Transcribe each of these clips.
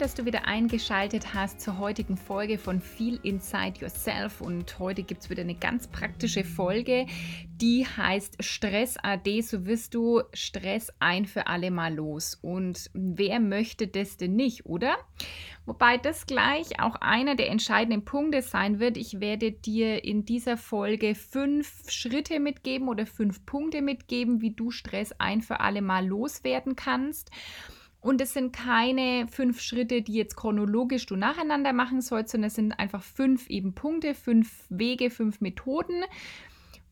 Dass du wieder eingeschaltet hast zur heutigen Folge von Feel Inside Yourself. Und heute gibt es wieder eine ganz praktische Folge, die heißt Stress AD. So wirst du Stress ein für alle Mal los. Und wer möchte das denn nicht, oder? Wobei das gleich auch einer der entscheidenden Punkte sein wird. Ich werde dir in dieser Folge fünf Schritte mitgeben oder fünf Punkte mitgeben, wie du Stress ein für alle Mal loswerden kannst. Und es sind keine fünf Schritte, die jetzt chronologisch du nacheinander machen sollst, sondern es sind einfach fünf eben Punkte, fünf Wege, fünf Methoden.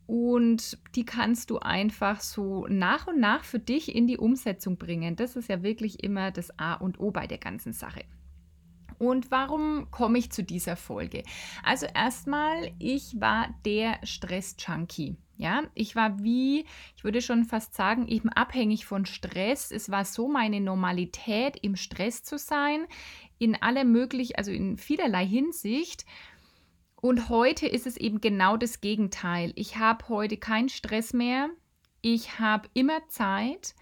Und die kannst du einfach so nach und nach für dich in die Umsetzung bringen. Das ist ja wirklich immer das A und O bei der ganzen Sache. Und warum komme ich zu dieser Folge? Also erstmal, ich war der Stress-Junkie. Ja, ich war wie, ich würde schon fast sagen, eben abhängig von Stress. Es war so meine Normalität, im Stress zu sein, in aller möglich, also in vielerlei Hinsicht. Und heute ist es eben genau das Gegenteil. Ich habe heute keinen Stress mehr. Ich habe immer Zeit.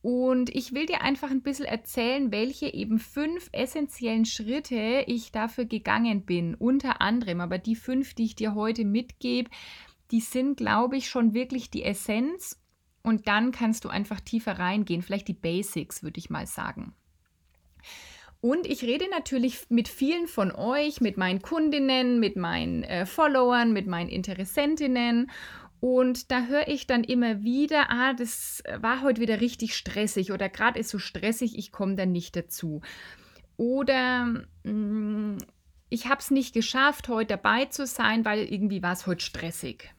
Und ich will dir einfach ein bisschen erzählen, welche eben fünf essentiellen Schritte ich dafür gegangen bin. Unter anderem, aber die fünf, die ich dir heute mitgebe, die sind, glaube ich, schon wirklich die Essenz. Und dann kannst du einfach tiefer reingehen. Vielleicht die Basics, würde ich mal sagen. Und ich rede natürlich mit vielen von euch, mit meinen Kundinnen, mit meinen äh, Followern, mit meinen Interessentinnen. Und da höre ich dann immer wieder, ah, das war heute wieder richtig stressig oder gerade ist so stressig, ich komme dann nicht dazu. Oder mh, mm, ich habe es nicht geschafft, heute dabei zu sein, weil irgendwie war es heute stressig.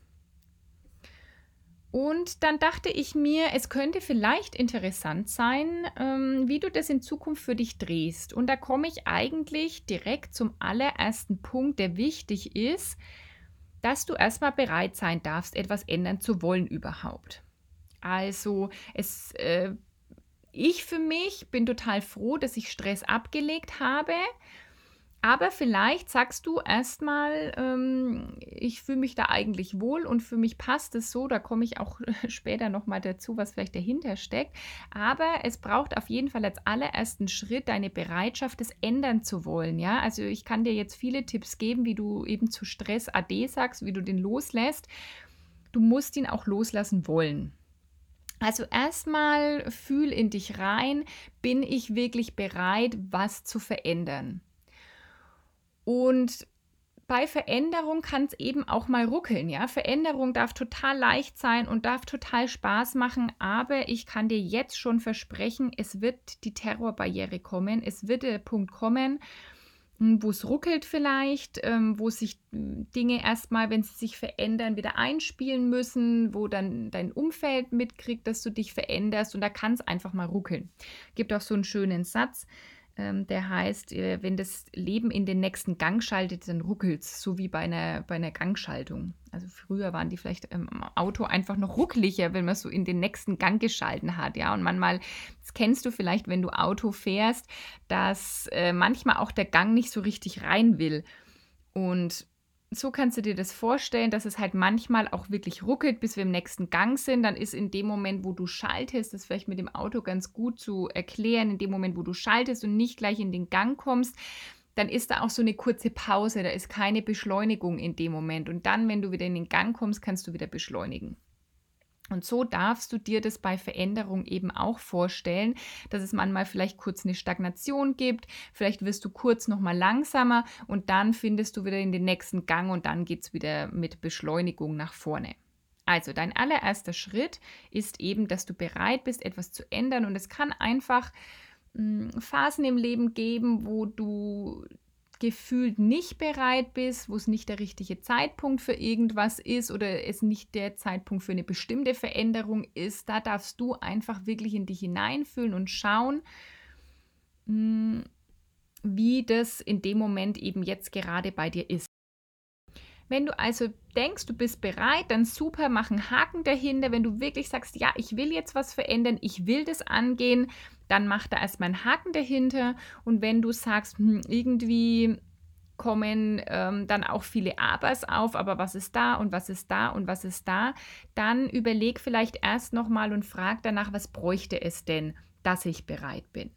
Und dann dachte ich mir, es könnte vielleicht interessant sein, ähm, wie du das in Zukunft für dich drehst. Und da komme ich eigentlich direkt zum allerersten Punkt, der wichtig ist, dass du erstmal bereit sein darfst, etwas ändern zu wollen überhaupt. Also es, äh, ich für mich bin total froh, dass ich Stress abgelegt habe aber vielleicht sagst du erstmal, ähm, ich fühle mich da eigentlich wohl und für mich passt es so, da komme ich auch später nochmal dazu, was vielleicht dahinter steckt. Aber es braucht auf jeden Fall als allerersten Schritt deine Bereitschaft, es ändern zu wollen. Ja, also ich kann dir jetzt viele Tipps geben, wie du eben zu Stress AD sagst, wie du den loslässt. Du musst ihn auch loslassen wollen. Also erstmal fühl in dich rein, bin ich wirklich bereit, was zu verändern? Und bei Veränderung kann es eben auch mal ruckeln, ja. Veränderung darf total leicht sein und darf total Spaß machen, aber ich kann dir jetzt schon versprechen, es wird die Terrorbarriere kommen, es wird der Punkt kommen, hm, wo es ruckelt vielleicht, ähm, wo sich hm, Dinge erstmal, wenn sie sich verändern, wieder einspielen müssen, wo dann dein Umfeld mitkriegt, dass du dich veränderst und da kann es einfach mal ruckeln. Gibt auch so einen schönen Satz, ähm, der heißt, äh, wenn das Leben in den nächsten Gang schaltet, dann ruckelt es, so wie bei einer, bei einer Gangschaltung. Also früher waren die vielleicht im Auto einfach noch ruckliger, wenn man so in den nächsten Gang geschalten hat. Ja, und manchmal, das kennst du vielleicht, wenn du Auto fährst, dass äh, manchmal auch der Gang nicht so richtig rein will. Und so kannst du dir das vorstellen, dass es halt manchmal auch wirklich ruckelt, bis wir im nächsten Gang sind. Dann ist in dem Moment, wo du schaltest, das vielleicht mit dem Auto ganz gut zu erklären, in dem Moment, wo du schaltest und nicht gleich in den Gang kommst, dann ist da auch so eine kurze Pause, da ist keine Beschleunigung in dem Moment. Und dann, wenn du wieder in den Gang kommst, kannst du wieder beschleunigen. Und so darfst du dir das bei Veränderung eben auch vorstellen, dass es manchmal vielleicht kurz eine Stagnation gibt, vielleicht wirst du kurz nochmal langsamer und dann findest du wieder in den nächsten Gang und dann geht es wieder mit Beschleunigung nach vorne. Also dein allererster Schritt ist eben, dass du bereit bist, etwas zu ändern und es kann einfach hm, Phasen im Leben geben, wo du gefühlt nicht bereit bist, wo es nicht der richtige Zeitpunkt für irgendwas ist oder es nicht der Zeitpunkt für eine bestimmte Veränderung ist, da darfst du einfach wirklich in dich hineinfühlen und schauen, hm, wie das in dem Moment eben jetzt gerade bei dir ist. Wenn du also denkst, du bist bereit, dann super, mach einen Haken dahinter. Wenn du wirklich sagst, ja, ich will jetzt was verändern, ich will das angehen, dann mach da erstmal einen Haken dahinter. Und wenn du sagst, hm, irgendwie kommen ähm, dann auch viele Abers auf, aber was ist da und was ist da und was ist da, dann überleg vielleicht erst nochmal und frag danach, was bräuchte es denn, dass ich bereit bin.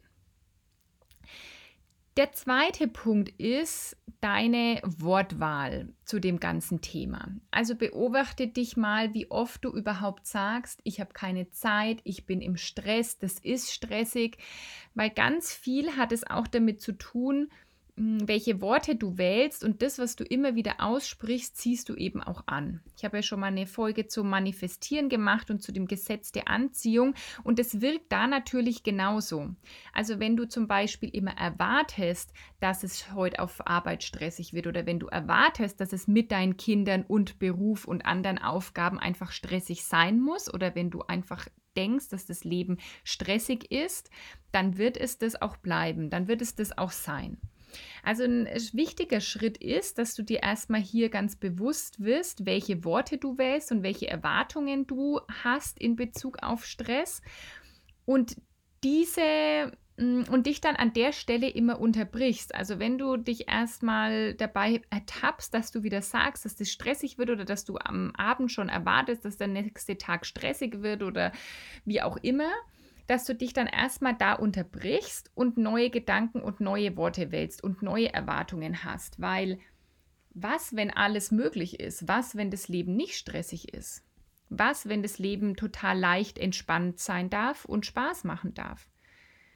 Der zweite Punkt ist deine Wortwahl zu dem ganzen Thema. Also beobachte dich mal, wie oft du überhaupt sagst, ich habe keine Zeit, ich bin im Stress, das ist stressig, weil ganz viel hat es auch damit zu tun, welche Worte du wählst und das, was du immer wieder aussprichst, ziehst du eben auch an. Ich habe ja schon mal eine Folge zum Manifestieren gemacht und zu dem Gesetz der Anziehung und es wirkt da natürlich genauso. Also wenn du zum Beispiel immer erwartest, dass es heute auf Arbeit stressig wird oder wenn du erwartest, dass es mit deinen Kindern und Beruf und anderen Aufgaben einfach stressig sein muss oder wenn du einfach denkst, dass das Leben stressig ist, dann wird es das auch bleiben, dann wird es das auch sein. Also ein wichtiger Schritt ist, dass du dir erstmal hier ganz bewusst wirst, welche Worte du wählst und welche Erwartungen du hast in Bezug auf Stress und diese mm, und dich dann an der Stelle immer unterbrichst. Also wenn du dich erstmal dabei ertappst, dass du wieder sagst, dass das stressig wird oder dass du am Abend schon erwartest, dass der nächste Tag stressig wird oder wie auch immer, dass du dich dann erstmal da unterbrichst und neue Gedanken und neue Worte wählst und neue Erwartungen hast, weil was, wenn alles möglich ist? Was, wenn das Leben nicht stressig ist? Was, wenn das Leben total leicht entspannt sein darf und Spaß machen darf?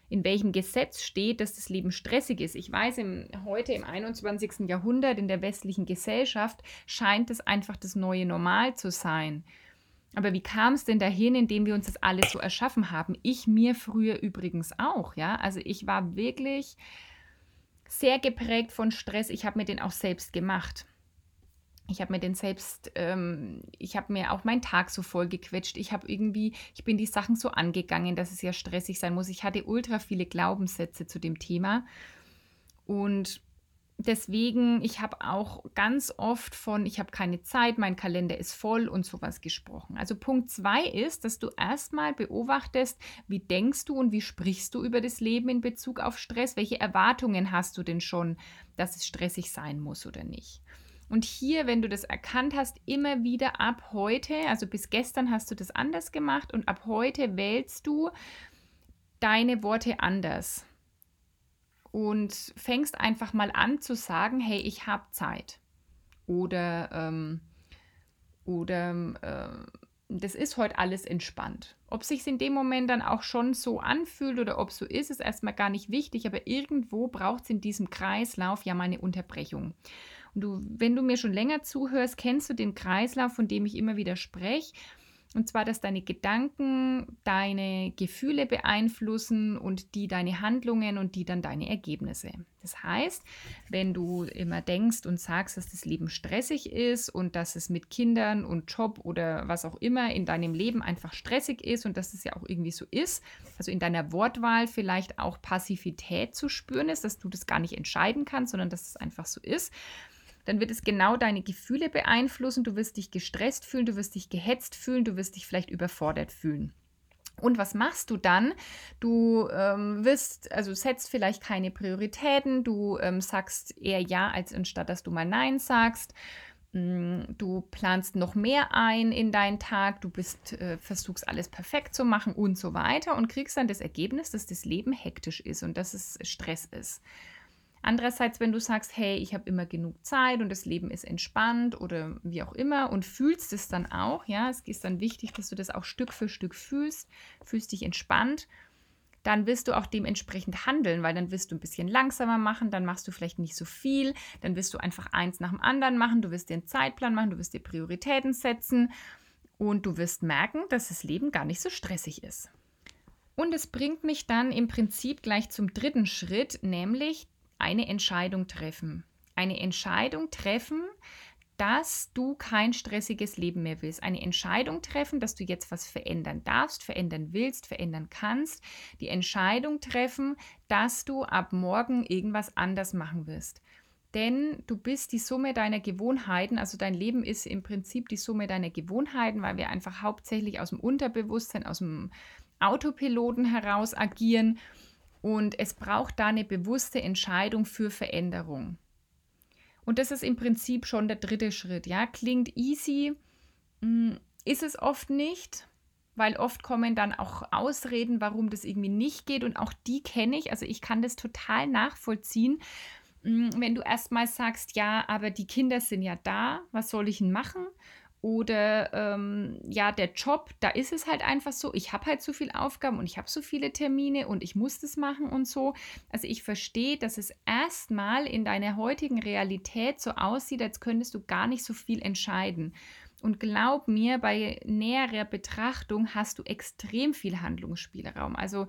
In welchem Gesetz steht, dass das Leben stressig ist? Ich weiß, im, heute im 21. Jahrhundert in der westlichen Gesellschaft scheint es einfach das neue Normal zu sein. Aber wie kam es denn dahin, indem wir uns das alles so erschaffen haben? Ich mir früher übrigens auch, ja. Also ich war wirklich sehr geprägt von Stress. Ich habe mir den auch selbst gemacht. Ich habe mir den selbst, ähm, ich habe mir auch meinen Tag so voll gequetscht. Ich habe irgendwie, ich bin die Sachen so angegangen, dass es ja stressig sein muss. Ich hatte ultra viele Glaubenssätze zu dem Thema. Und deswegen, ich habe auch ganz oft von, ich habe keine Zeit, mein Kalender ist voll und sowas gesprochen. Also Punkt zwei ist, dass du erstmal beobachtest, wie denkst du und wie sprichst du über das Leben in Bezug auf Stress? Welche Erwartungen hast du denn schon, dass es stressig sein muss oder nicht? Und hier, wenn du das erkannt hast, immer wieder ab heute, also bis gestern hast du das anders gemacht und ab heute wählst du deine Worte anders und fängst einfach mal an zu sagen, hey, ich habe Zeit. Oder, ähm, oder äh, das ist heute alles entspannt. Ob sich in dem Moment dann auch schon so anfühlt oder ob so ist, ist erstmal gar nicht wichtig, aber irgendwo braucht es in diesem Kreislauf ja mal eine Unterbrechung. Und du, wenn du mir schon länger zuhörst, kennst du den Kreislauf, von dem ich immer wieder spreche. Und zwar, dass deine Gedanken deine Gefühle beeinflussen und die deine Handlungen und die dann deine Ergebnisse. Das heißt, wenn du immer denkst und sagst, dass das Leben stressig ist und dass es mit Kindern und Job oder was auch immer in deinem Leben einfach stressig ist und dass es ja auch irgendwie so ist, also in deiner Wortwahl vielleicht auch Passivität zu spüren ist, dass du das gar nicht entscheiden kannst, sondern dass es einfach so ist, dann wird es genau deine Gefühle beeinflussen. Du wirst dich gestresst fühlen, du wirst dich gehetzt fühlen, du wirst dich vielleicht überfordert fühlen. Und was machst du dann? Du ähm, wirst, also setzt vielleicht keine Prioritäten, du ähm, sagst eher Ja, als anstatt dass du mal Nein sagst. Mm, du planst noch mehr ein in deinen Tag, du bist, äh, versuchst alles perfekt zu machen und so weiter und kriegst dann das Ergebnis, dass das Leben hektisch ist und dass es Stress ist. Andererseits, wenn du sagst, hey, ich habe immer genug Zeit und das Leben ist entspannt oder wie auch immer und fühlst es dann auch, ja, es ist dann wichtig, dass du das auch Stück für Stück fühlst, fühlst dich entspannt, dann wirst du auch dementsprechend handeln, weil dann wirst du ein bisschen langsamer machen, dann machst du vielleicht nicht so viel, dann wirst du einfach eins nach dem anderen machen, du wirst dir einen Zeitplan machen, du wirst dir Prioritäten setzen und du wirst merken, dass das Leben gar nicht so stressig ist. Und es bringt mich dann im Prinzip gleich zum dritten Schritt, nämlich eine Entscheidung treffen. Eine Entscheidung treffen, dass du kein stressiges Leben mehr willst. Eine Entscheidung treffen, dass du jetzt was verändern darfst, verändern willst, verändern kannst. Die Entscheidung treffen, dass du ab morgen irgendwas anders machen wirst. Denn du bist die Summe deiner Gewohnheiten, also dein Leben ist im Prinzip die Summe deiner Gewohnheiten, weil wir einfach hauptsächlich aus dem Unterbewusstsein, aus dem Autopiloten heraus agieren. Und es braucht da eine bewusste Entscheidung für Veränderung. Und das ist im Prinzip schon der dritte Schritt. Ja, klingt easy, hm, ist es oft nicht, weil oft kommen dann auch Ausreden, warum das irgendwie nicht geht. Und auch die kenne ich. Also ich kann das total nachvollziehen. Hm, wenn du erstmal sagst, ja, aber die Kinder sind ja da, was soll ich denn machen? Oder ähm, ja, der Job, da ist es halt einfach so, ich habe halt so viele Aufgaben und ich habe so viele Termine und ich muss das machen und so. Also ich verstehe, dass es erstmal in deiner heutigen Realität so aussieht, als könntest du gar nicht so viel entscheiden. Und glaub mir, bei näherer Betrachtung hast du extrem viel Handlungsspielraum. Also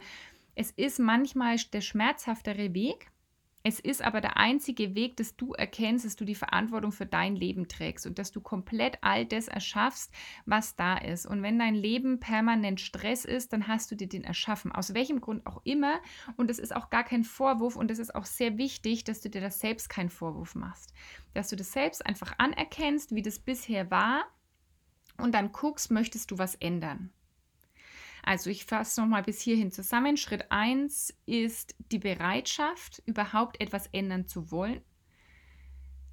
es ist manchmal der schmerzhaftere Weg, es ist aber der einzige Weg, dass du erkennst, dass du die Verantwortung für dein Leben trägst und dass du komplett all das erschaffst, was da ist. Und wenn dein Leben permanent Stress ist, dann hast du dir den erschaffen, aus welchem Grund auch immer. Und es ist auch gar kein Vorwurf und es ist auch sehr wichtig, dass du dir das selbst keinen Vorwurf machst. Dass du das selbst einfach anerkennst, wie das bisher war und dann guckst, möchtest du was ändern. Also ich fasse nochmal bis hierhin zusammen. Schritt 1 ist die Bereitschaft, überhaupt etwas ändern zu wollen.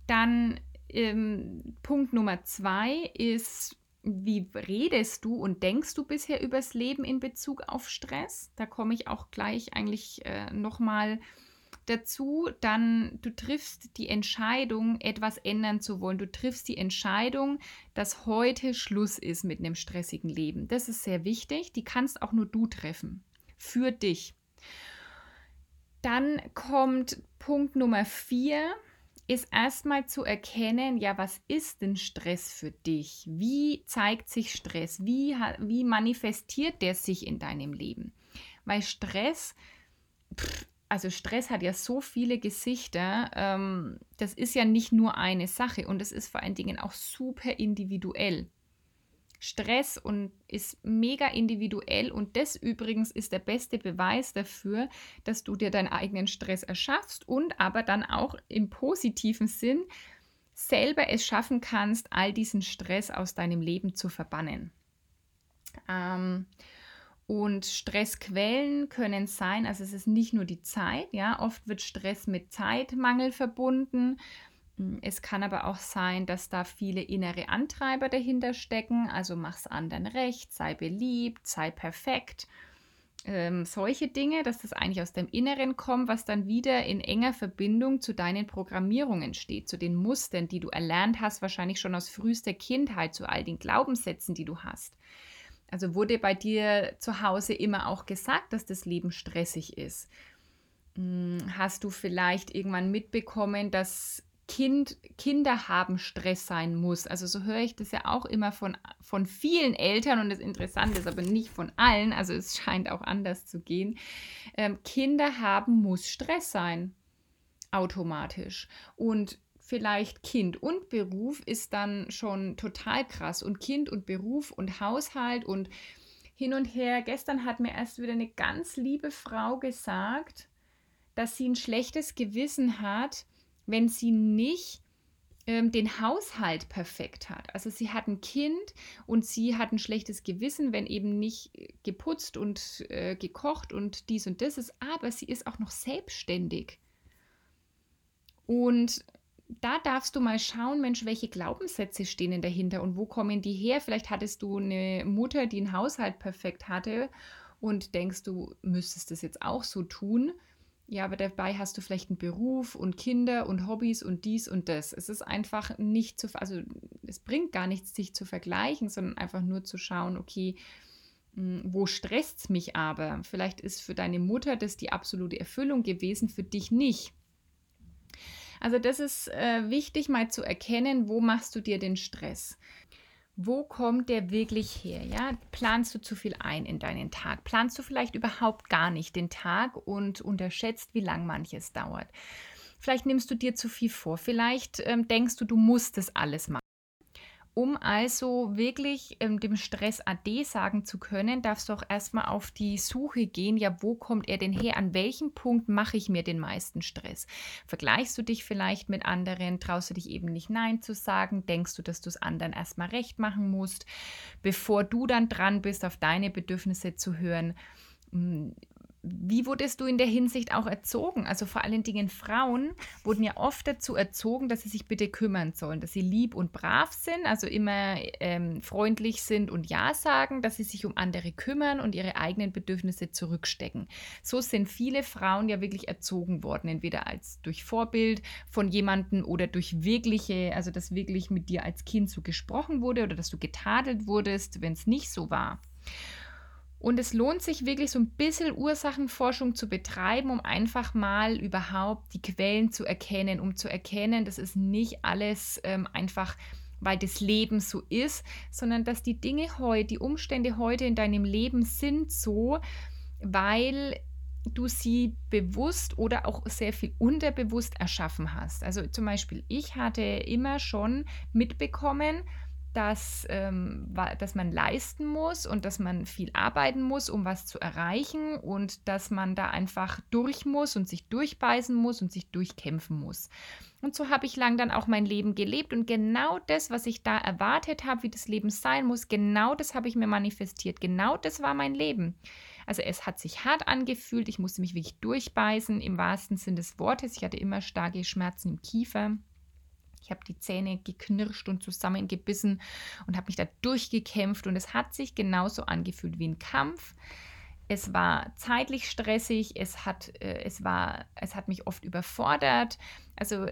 Dann ähm, Punkt Nummer 2 ist, wie redest du und denkst du bisher übers Leben in Bezug auf Stress? Da komme ich auch gleich eigentlich äh, nochmal dazu, dann du triffst die Entscheidung, etwas ändern zu wollen. Du triffst die Entscheidung, dass heute Schluss ist mit einem stressigen Leben. Das ist sehr wichtig. Die kannst auch nur du treffen. Für dich. Dann kommt Punkt Nummer vier, ist erstmal zu erkennen, ja, was ist denn Stress für dich? Wie zeigt sich Stress? Wie, wie manifestiert der sich in deinem Leben? Weil Stress pff, also Stress hat ja so viele Gesichter. Ähm, das ist ja nicht nur eine Sache und es ist vor allen Dingen auch super individuell. Stress und ist mega individuell und das übrigens ist der beste Beweis dafür, dass du dir deinen eigenen Stress erschaffst und aber dann auch im positiven Sinn selber es schaffen kannst, all diesen Stress aus deinem Leben zu verbannen. Ähm, und Stressquellen können sein, also es ist nicht nur die Zeit, ja, oft wird Stress mit Zeitmangel verbunden. Hm, es kann aber auch sein, dass da viele innere Antreiber dahinter stecken, also mach's anderen recht, sei beliebt, sei perfekt. Ähm, solche Dinge, dass das eigentlich aus dem Inneren kommt, was dann wieder in enger Verbindung zu deinen Programmierungen steht, zu den Mustern, die du erlernt hast, wahrscheinlich schon aus frühester Kindheit, zu all den Glaubenssätzen, die du hast. Also wurde bei dir zu Hause immer auch gesagt, dass das Leben stressig ist? Hm, hast du vielleicht irgendwann mitbekommen, dass kind, Kinder haben Stress sein muss? Also so höre ich das ja auch immer von, von vielen Eltern und das Interessante ist aber nicht von allen, also es scheint auch anders zu gehen. Ähm, Kinder haben muss Stress sein, automatisch. Und vielleicht Kind und Beruf ist dann schon total krass. Und Kind und Beruf und Haushalt und hin und her. Gestern hat mir erst wieder eine ganz liebe Frau gesagt, dass sie ein schlechtes Gewissen hat, wenn sie nicht ähm, den Haushalt perfekt hat. Also sie hat ein Kind und sie hat ein schlechtes Gewissen, wenn eben nicht geputzt und äh, gekocht und dies und das ist, aber sie ist auch noch selbstständig. Und da darfst du mal schauen, Mensch, welche Glaubenssätze stehen denn dahinter und wo kommen die her? Vielleicht hattest du eine Mutter, die einen Haushalt perfekt hatte und denkst, du müsstest das jetzt auch so tun. Ja, aber dabei hast du vielleicht einen Beruf und Kinder und Hobbys und dies und das. Es ist einfach nicht zu, also es bringt gar nichts, sich zu vergleichen, sondern einfach nur zu schauen, okay, hm, wo stresst es mich aber? Vielleicht ist für deine Mutter das die absolute Erfüllung gewesen, für dich nicht. Also das ist äh, wichtig mal zu erkennen, wo machst du dir den Stress? Wo kommt der wirklich her? Ja, planst du zu viel ein in deinen Tag? Planst du vielleicht überhaupt gar nicht den Tag und unterschätzt, wie lang manches dauert? Vielleicht nimmst du dir zu viel vor. Vielleicht ähm, denkst du, du musst das alles machen. Um also wirklich ähm, dem Stress AD sagen zu können, darfst du auch erstmal auf die Suche gehen, ja, wo kommt er denn her? An welchem Punkt mache ich mir den meisten Stress? Vergleichst du dich vielleicht mit anderen? Traust du dich eben nicht Nein zu sagen? Denkst du, dass du es anderen erstmal recht machen musst, bevor du dann dran bist, auf deine Bedürfnisse zu hören? Wie wurdest du in der Hinsicht auch erzogen? Also vor allen Dingen Frauen wurden ja oft dazu erzogen, dass sie sich bitte kümmern sollen, dass sie lieb und brav sind, also immer ähm, freundlich sind und Ja sagen, dass sie sich um andere kümmern und ihre eigenen Bedürfnisse zurückstecken. So sind viele Frauen ja wirklich erzogen worden, entweder als durch Vorbild von jemandem oder durch wirkliche, also dass wirklich mit dir als Kind so gesprochen wurde oder dass du getadelt wurdest, wenn es nicht so war. Und es lohnt sich wirklich so ein bisschen Ursachenforschung zu betreiben, um einfach mal überhaupt die Quellen zu erkennen, um zu erkennen, dass es nicht alles ähm, einfach weil das Leben so ist, sondern dass die Dinge heute, die Umstände heute in deinem Leben sind so, weil du sie bewusst oder auch sehr viel unterbewusst erschaffen hast. Also zum Beispiel, ich hatte immer schon mitbekommen, dass, ähm, dass man leisten muss und dass man viel arbeiten muss, um was zu erreichen und dass man da einfach durch muss und sich durchbeißen muss und sich durchkämpfen muss. Und so habe ich lang dann auch mein Leben gelebt und genau das, was ich da erwartet habe, wie das Leben sein muss, genau das habe ich mir manifestiert. Genau das war mein Leben. Also es hat sich hart angefühlt, ich musste mich wirklich durchbeißen im wahrsten Sinn des Wortes. Ich hatte immer starke Schmerzen im Kiefer. Ich habe die Zähne geknirscht und zusammengebissen und habe mich da durchgekämpft und es hat sich genauso angefühlt wie ein Kampf. Es war zeitlich stressig, es hat, äh, es war, es hat mich oft überfordert. Also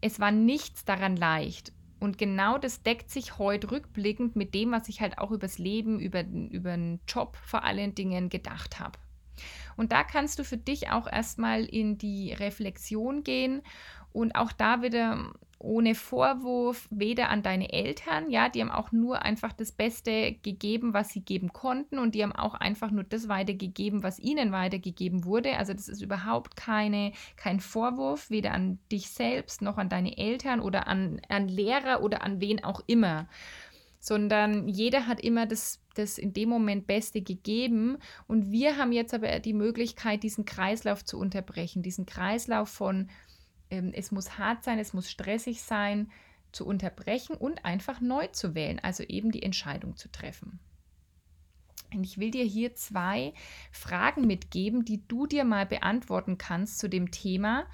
es war nichts daran leicht. Und genau das deckt sich heute rückblickend mit dem, was ich halt auch übers Leben, über, über den Job vor allen Dingen gedacht habe. Und da kannst du für dich auch erstmal in die Reflexion gehen und auch da wieder ohne Vorwurf, weder an deine Eltern, ja, die haben auch nur einfach das Beste gegeben, was sie geben konnten und die haben auch einfach nur das weitergegeben, was ihnen weitergegeben wurde. Also das ist überhaupt keine, kein Vorwurf, weder an dich selbst noch an deine Eltern oder an, an Lehrer oder an wen auch immer, sondern jeder hat immer das, das in dem Moment Beste gegeben und wir haben jetzt aber die Möglichkeit, diesen Kreislauf zu unterbrechen, diesen Kreislauf von es muss hart sein, es muss stressig sein, zu unterbrechen und einfach neu zu wählen, also eben die Entscheidung zu treffen. Und ich will dir hier zwei Fragen mitgeben, die du dir mal beantworten kannst zu dem Thema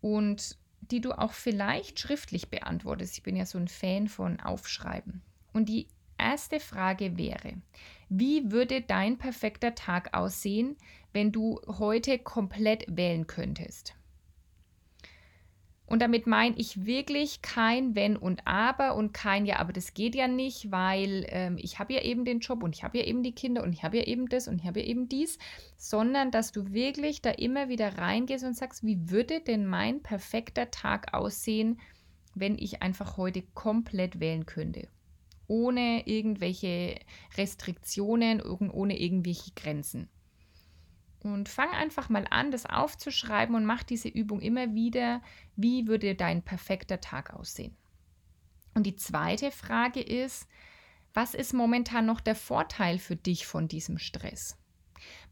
und die du auch vielleicht schriftlich beantwortest. Ich bin ja so ein Fan von Aufschreiben. Und die erste Frage wäre, wie würde dein perfekter Tag aussehen, wenn du heute komplett wählen könntest? Und damit meine ich wirklich kein Wenn und Aber und kein Ja, aber das geht ja nicht, weil ähm, ich habe ja eben den Job und ich habe ja eben die Kinder und ich habe ja eben das und ich habe ja eben dies, sondern dass du wirklich da immer wieder reingehst und sagst, wie würde denn mein perfekter Tag aussehen, wenn ich einfach heute komplett wählen könnte? Ohne irgendwelche Restriktionen, ohne irgendwelche Grenzen. Und fang einfach mal an, das aufzuschreiben und mach diese Übung immer wieder. Wie würde dein perfekter Tag aussehen? Und die zweite Frage ist, was ist momentan noch der Vorteil für dich von diesem Stress?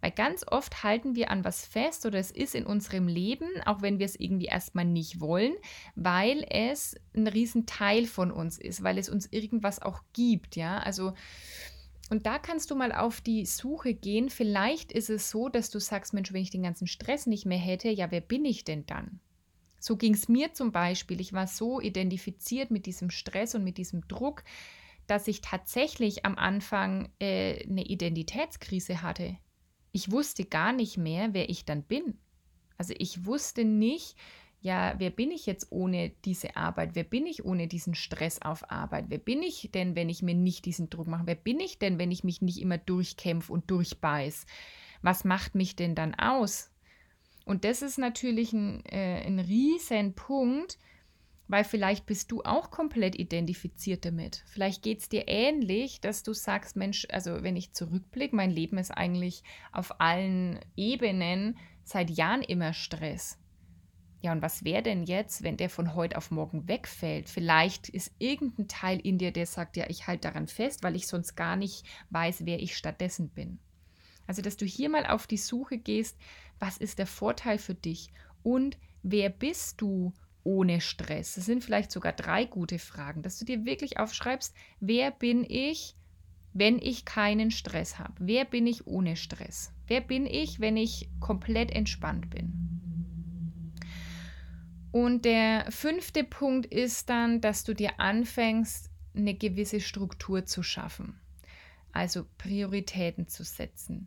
Weil ganz oft halten wir an was fest oder es ist in unserem Leben, auch wenn wir es irgendwie erstmal nicht wollen, weil es ein Riesenteil von uns ist, weil es uns irgendwas auch gibt, ja. Also und da kannst du mal auf die Suche gehen. Vielleicht ist es so, dass du sagst, Mensch, wenn ich den ganzen Stress nicht mehr hätte, ja, wer bin ich denn dann? So ging es mir zum Beispiel. Ich war so identifiziert mit diesem Stress und mit diesem Druck, dass ich tatsächlich am Anfang äh, eine Identitätskrise hatte. Ich wusste gar nicht mehr, wer ich dann bin. Also ich wusste nicht, ja, wer bin ich jetzt ohne diese Arbeit? Wer bin ich ohne diesen Stress auf Arbeit? Wer bin ich denn, wenn ich mir nicht diesen Druck mache? Wer bin ich denn, wenn ich mich nicht immer durchkämpfe und durchbeiß? Was macht mich denn dann aus? Und das ist natürlich ein, äh, ein riesen Punkt, weil vielleicht bist du auch komplett identifiziert damit. Vielleicht geht es dir ähnlich, dass du sagst, Mensch, also wenn ich zurückblicke, mein Leben ist eigentlich auf allen Ebenen seit Jahren immer Stress Ja, und was wäre denn jetzt, wenn der von heute auf morgen wegfällt? Vielleicht ist irgendein Teil in dir, der sagt, ja, ich halte daran fest, weil ich sonst gar nicht weiß, wer ich stattdessen bin. Also, dass du hier mal auf die Suche gehst, was ist der Vorteil für dich und wer bist du ohne Stress? Das sind vielleicht sogar drei gute Fragen, dass du dir wirklich aufschreibst, wer bin ich, wenn ich keinen Stress habe? Wer bin ich ohne Stress? Wer bin ich, wenn ich komplett entspannt bin? Und der fünfte Punkt ist dann, dass du dir anfängst, eine gewisse Struktur zu schaffen. Also Prioritäten zu setzen,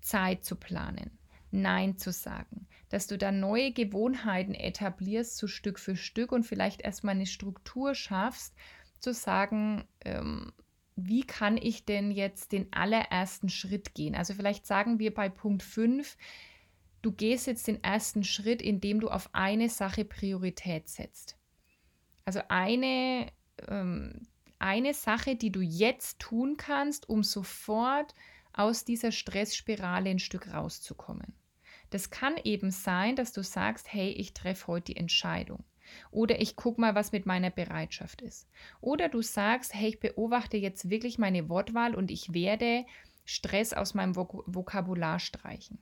Zeit zu planen, Nein zu sagen, dass du dann neue Gewohnheiten etablierst, so Stück für Stück und vielleicht erstmal eine Struktur schaffst, zu sagen, ähm, wie kann ich denn jetzt den allerersten Schritt gehen? Also vielleicht sagen wir bei Punkt 5, du gehst jetzt den ersten Schritt, indem du auf eine Sache Priorität setzt. Also eine, ähm, eine Sache, die du jetzt tun kannst, um sofort aus dieser Stressspirale ein Stück rauszukommen. Das kann eben sein, dass du sagst, hey, ich treffe heute die Entscheidung. Oder ich gucke mal, was mit meiner Bereitschaft ist. Oder du sagst, hey, ich beobachte jetzt wirklich meine Wortwahl und ich werde Stress aus meinem Vok Vokabular streichen.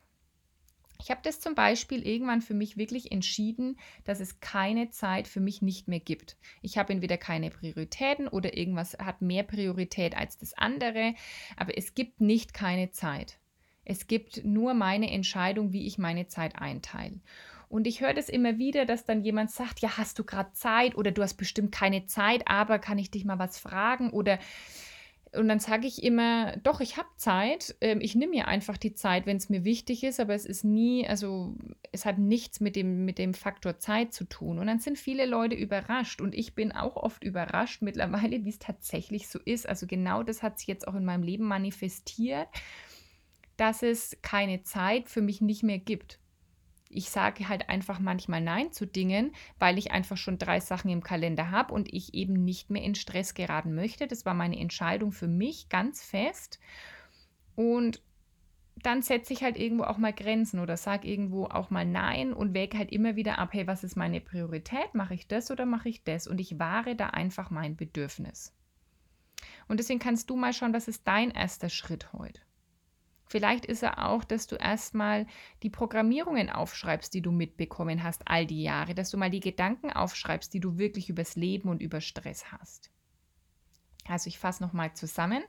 Ich habe das zum Beispiel irgendwann für mich wirklich entschieden, dass es keine Zeit für mich nicht mehr gibt. Ich habe entweder keine Prioritäten oder irgendwas hat mehr Priorität als das andere, aber es gibt nicht keine Zeit. Es gibt nur meine Entscheidung, wie ich meine Zeit einteile. Und ich höre das immer wieder, dass dann jemand sagt, ja, hast du gerade Zeit oder du hast bestimmt keine Zeit, aber kann ich dich mal was fragen oder und dann sage ich immer, doch, ich habe Zeit. Ähm, ich nehme mir einfach die Zeit, wenn es mir wichtig ist, aber es ist nie, also es hat nichts mit dem, mit dem Faktor Zeit zu tun. Und dann sind viele Leute überrascht und ich bin auch oft überrascht mittlerweile, wie es tatsächlich so ist. Also genau das hat sich jetzt auch in meinem Leben manifestiert, dass es keine Zeit für mich nicht mehr gibt ich sage halt einfach manchmal Nein zu Dingen, weil ich einfach schon drei Sachen im Kalender habe und ich eben nicht mehr in Stress geraten möchte. Das war meine Entscheidung für mich ganz fest. Und dann setze ich halt irgendwo auch mal Grenzen oder sage irgendwo auch mal Nein und wäge halt immer wieder ab, hey, was ist meine Priorität? Mache ich das oder mache ich das? Und ich wahre da einfach mein Bedürfnis. Und deswegen kannst du mal schauen, was ist dein erster Schritt heute? Vielleicht ist er auch, dass du erstmal die Programmierungen aufschreibst, die du mitbekommen hast all die Jahre, dass du mal die Gedanken aufschreibst, die du wirklich übers Leben und über Stress hast. Also ich fasse nochmal zusammen.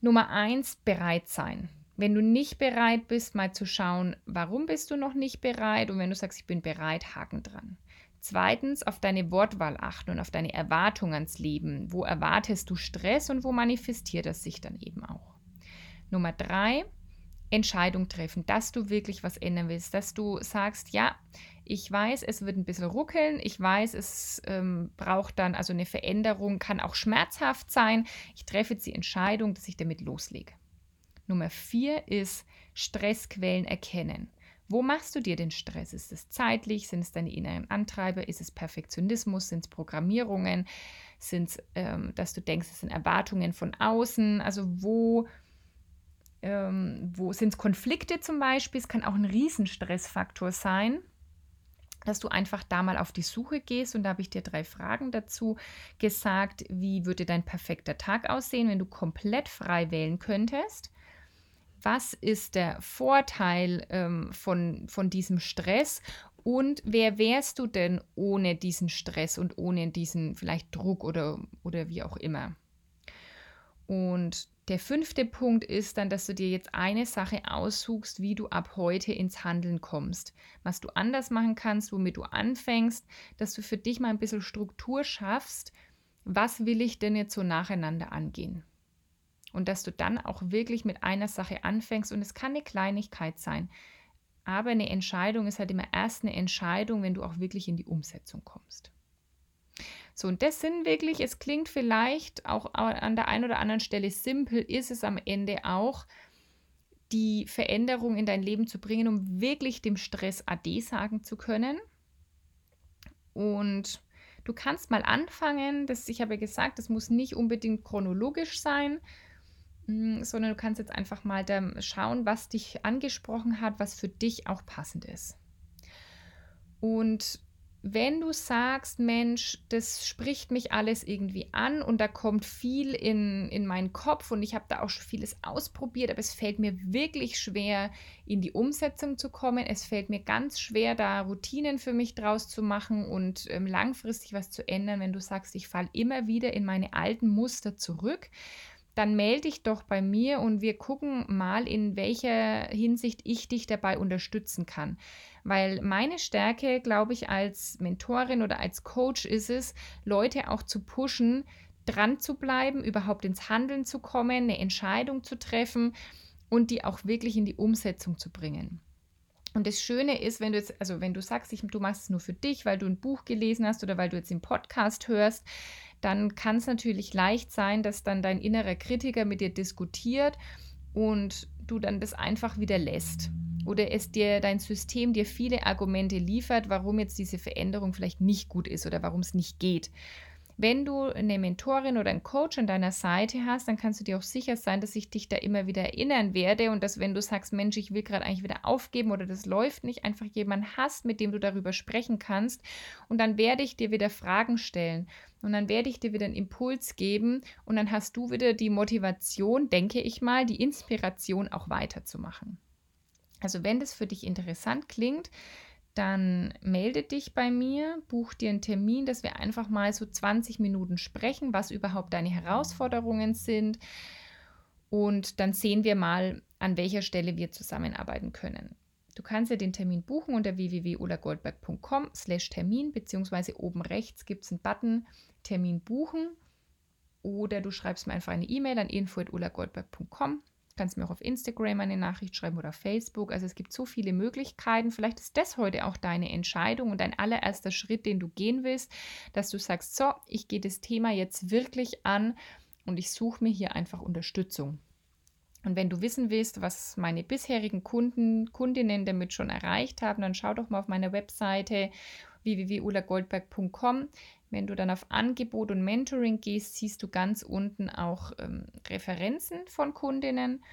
Nummer eins, bereit sein. Wenn du nicht bereit bist, mal zu schauen, warum bist du noch nicht bereit und wenn du sagst, ich bin bereit, Haken dran. Zweitens, auf deine Wortwahl achten und auf deine Erwartung ans Leben. Wo erwartest du Stress und wo manifestiert das sich dann eben auch? Nummer drei, Entscheidung treffen, dass du wirklich was ändern willst, dass du sagst, ja, ich weiß, es wird ein bisschen ruckeln, ich weiß, es ähm, braucht dann, also eine Veränderung kann auch schmerzhaft sein. Ich treffe jetzt die Entscheidung, dass ich damit loslege. Nummer vier ist Stressquellen erkennen. Wo machst du dir den Stress? Ist es zeitlich? Sind es deine inneren Antreiber? Ist es Perfektionismus? Sind es Programmierungen? Sind es, ähm, dass du denkst, es sind Erwartungen von außen? Also wo ähm, wo sind es Konflikte zum Beispiel? Es kann auch ein Riesenstressfaktor sein, dass du einfach da mal auf die Suche gehst. Und da habe ich dir drei Fragen dazu gesagt. Wie würde dein perfekter Tag aussehen, wenn du komplett frei wählen könntest? Was ist der Vorteil ähm, von, von diesem Stress? Und wer wärst du denn ohne diesen Stress und ohne diesen vielleicht Druck oder, oder wie auch immer? Und der fünfte Punkt ist dann, dass du dir jetzt eine Sache aussuchst, wie du ab heute ins Handeln kommst. Was du anders machen kannst, womit du anfängst, dass du für dich mal ein bisschen Struktur schaffst. Was will ich denn jetzt so nacheinander angehen? Und dass du dann auch wirklich mit einer Sache anfängst und es kann eine Kleinigkeit sein. Aber eine Entscheidung ist halt immer erst eine Entscheidung, wenn du auch wirklich in die Umsetzung kommst. So, und das sind wirklich, es klingt vielleicht auch an der einen oder anderen Stelle simpel, ist es am Ende auch, die Veränderung in dein Leben zu bringen, um wirklich dem Stress Ade sagen zu können. Und du kannst mal anfangen, das, ich habe ja gesagt, das muss nicht unbedingt chronologisch sein, mm, sondern du kannst jetzt einfach mal schauen, was dich angesprochen hat, was für dich auch passend ist. Und wenn du sagst, Mensch, das spricht mich alles irgendwie an und da kommt viel in, in meinen Kopf und ich habe da auch schon vieles ausprobiert, aber es fällt mir wirklich schwer, in die Umsetzung zu kommen. Es fällt mir ganz schwer, da Routinen für mich draus zu machen und ähm, langfristig was zu ändern, wenn du sagst, ich falle immer wieder in meine alten Muster zurück dann melde dich doch bei mir und wir gucken mal, in welcher Hinsicht ich dich dabei unterstützen kann. Weil meine Stärke, glaube ich, als Mentorin oder als Coach ist es, Leute auch zu pushen, dran zu bleiben, überhaupt ins Handeln zu kommen, eine Entscheidung zu treffen und die auch wirklich in die Umsetzung zu bringen. Und das Schöne ist, wenn du jetzt, also wenn du sagst, ich, du machst es nur für dich, weil du ein Buch gelesen hast oder weil du jetzt den Podcast hörst, dann kann es natürlich leicht sein, dass dann dein innerer Kritiker mit dir diskutiert und du dann das einfach wieder lässt. Oder es dir dein System dir viele Argumente liefert, warum jetzt diese Veränderung vielleicht nicht gut ist oder warum es nicht geht. Wenn du eine Mentorin oder einen Coach an deiner Seite hast, dann kannst du dir auch sicher sein, dass ich dich da immer wieder erinnern werde und dass wenn du sagst, Mensch, ich will gerade eigentlich wieder aufgeben oder das läuft nicht, einfach jemanden hast, mit dem du darüber sprechen kannst und dann werde ich dir wieder Fragen stellen und dann werde ich dir wieder einen Impuls geben und dann hast du wieder die Motivation, denke ich mal, die Inspiration auch weiterzumachen. Also wenn das für dich interessant klingt, dann melde dich bei mir, buch dir einen Termin, dass wir einfach mal so 20 Minuten sprechen, was überhaupt deine Herausforderungen sind. Und dann sehen wir mal, an welcher Stelle wir zusammenarbeiten können. Du kannst ja den Termin buchen unter www.ulagoldberg.com slash Termin, beziehungsweise oben rechts gibt es einen Button Termin buchen oder du schreibst mir einfach eine E-Mail an info.ulagoldberg.com kannst mir auch auf Instagram eine Nachricht schreiben oder Facebook. Also es gibt so viele Möglichkeiten. Vielleicht ist das heute auch deine Entscheidung und dein allererster Schritt, den du gehen willst, dass du sagst, so, ich gehe das Thema jetzt wirklich an und ich suche mir hier einfach Unterstützung. Und wenn du wissen willst, was meine bisherigen Kunden, Kundinnen damit schon erreicht haben, dann schau doch mal auf meiner Webseite www.ulagoldberg.com. Wenn du dann auf Angebot und Mentoring gehst, siehst du ganz unten auch ähm, Referenzen von Kundinnen.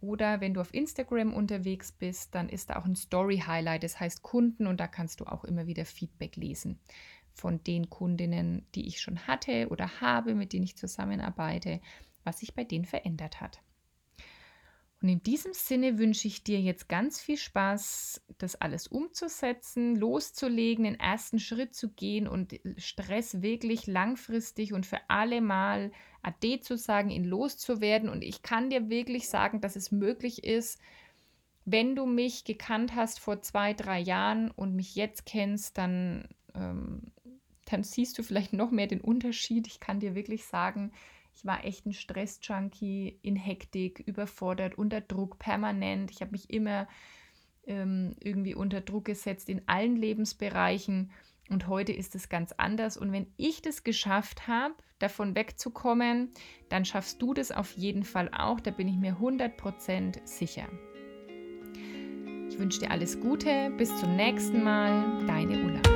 Oder wenn du auf Instagram unterwegs bist, dann ist da auch ein Story-Highlight, das heißt Kunden und da kannst du auch immer wieder Feedback lesen von den Kundinnen, die ich schon hatte oder habe, mit denen ich zusammenarbeite, was sich bei denen verändert hat. Und in diesem Sinne wünsche ich dir jetzt ganz viel Spaß, das alles umzusetzen, loszulegen, den ersten Schritt zu gehen und Stress wirklich langfristig und für alle Mal Ade zu sagen, ihn loszuwerden. Und ich kann dir wirklich sagen, dass es möglich ist, wenn du mich gekannt hast vor zwei, drei Jahren und mich jetzt kennst, dann, ähm, dann siehst du vielleicht noch mehr den Unterschied. Ich kann dir wirklich sagen, ich war echt ein Stress-Junkie, in Hektik, überfordert, unter Druck, permanent. Ich habe mich immer ähm, irgendwie unter Druck gesetzt in allen Lebensbereichen. Und heute ist es ganz anders. Und wenn ich das geschafft habe, davon wegzukommen, dann schaffst du das auf jeden Fall auch. Da bin ich mir 100% sicher. Ich wünsche dir alles Gute. Bis zum nächsten Mal. Deine Ulla.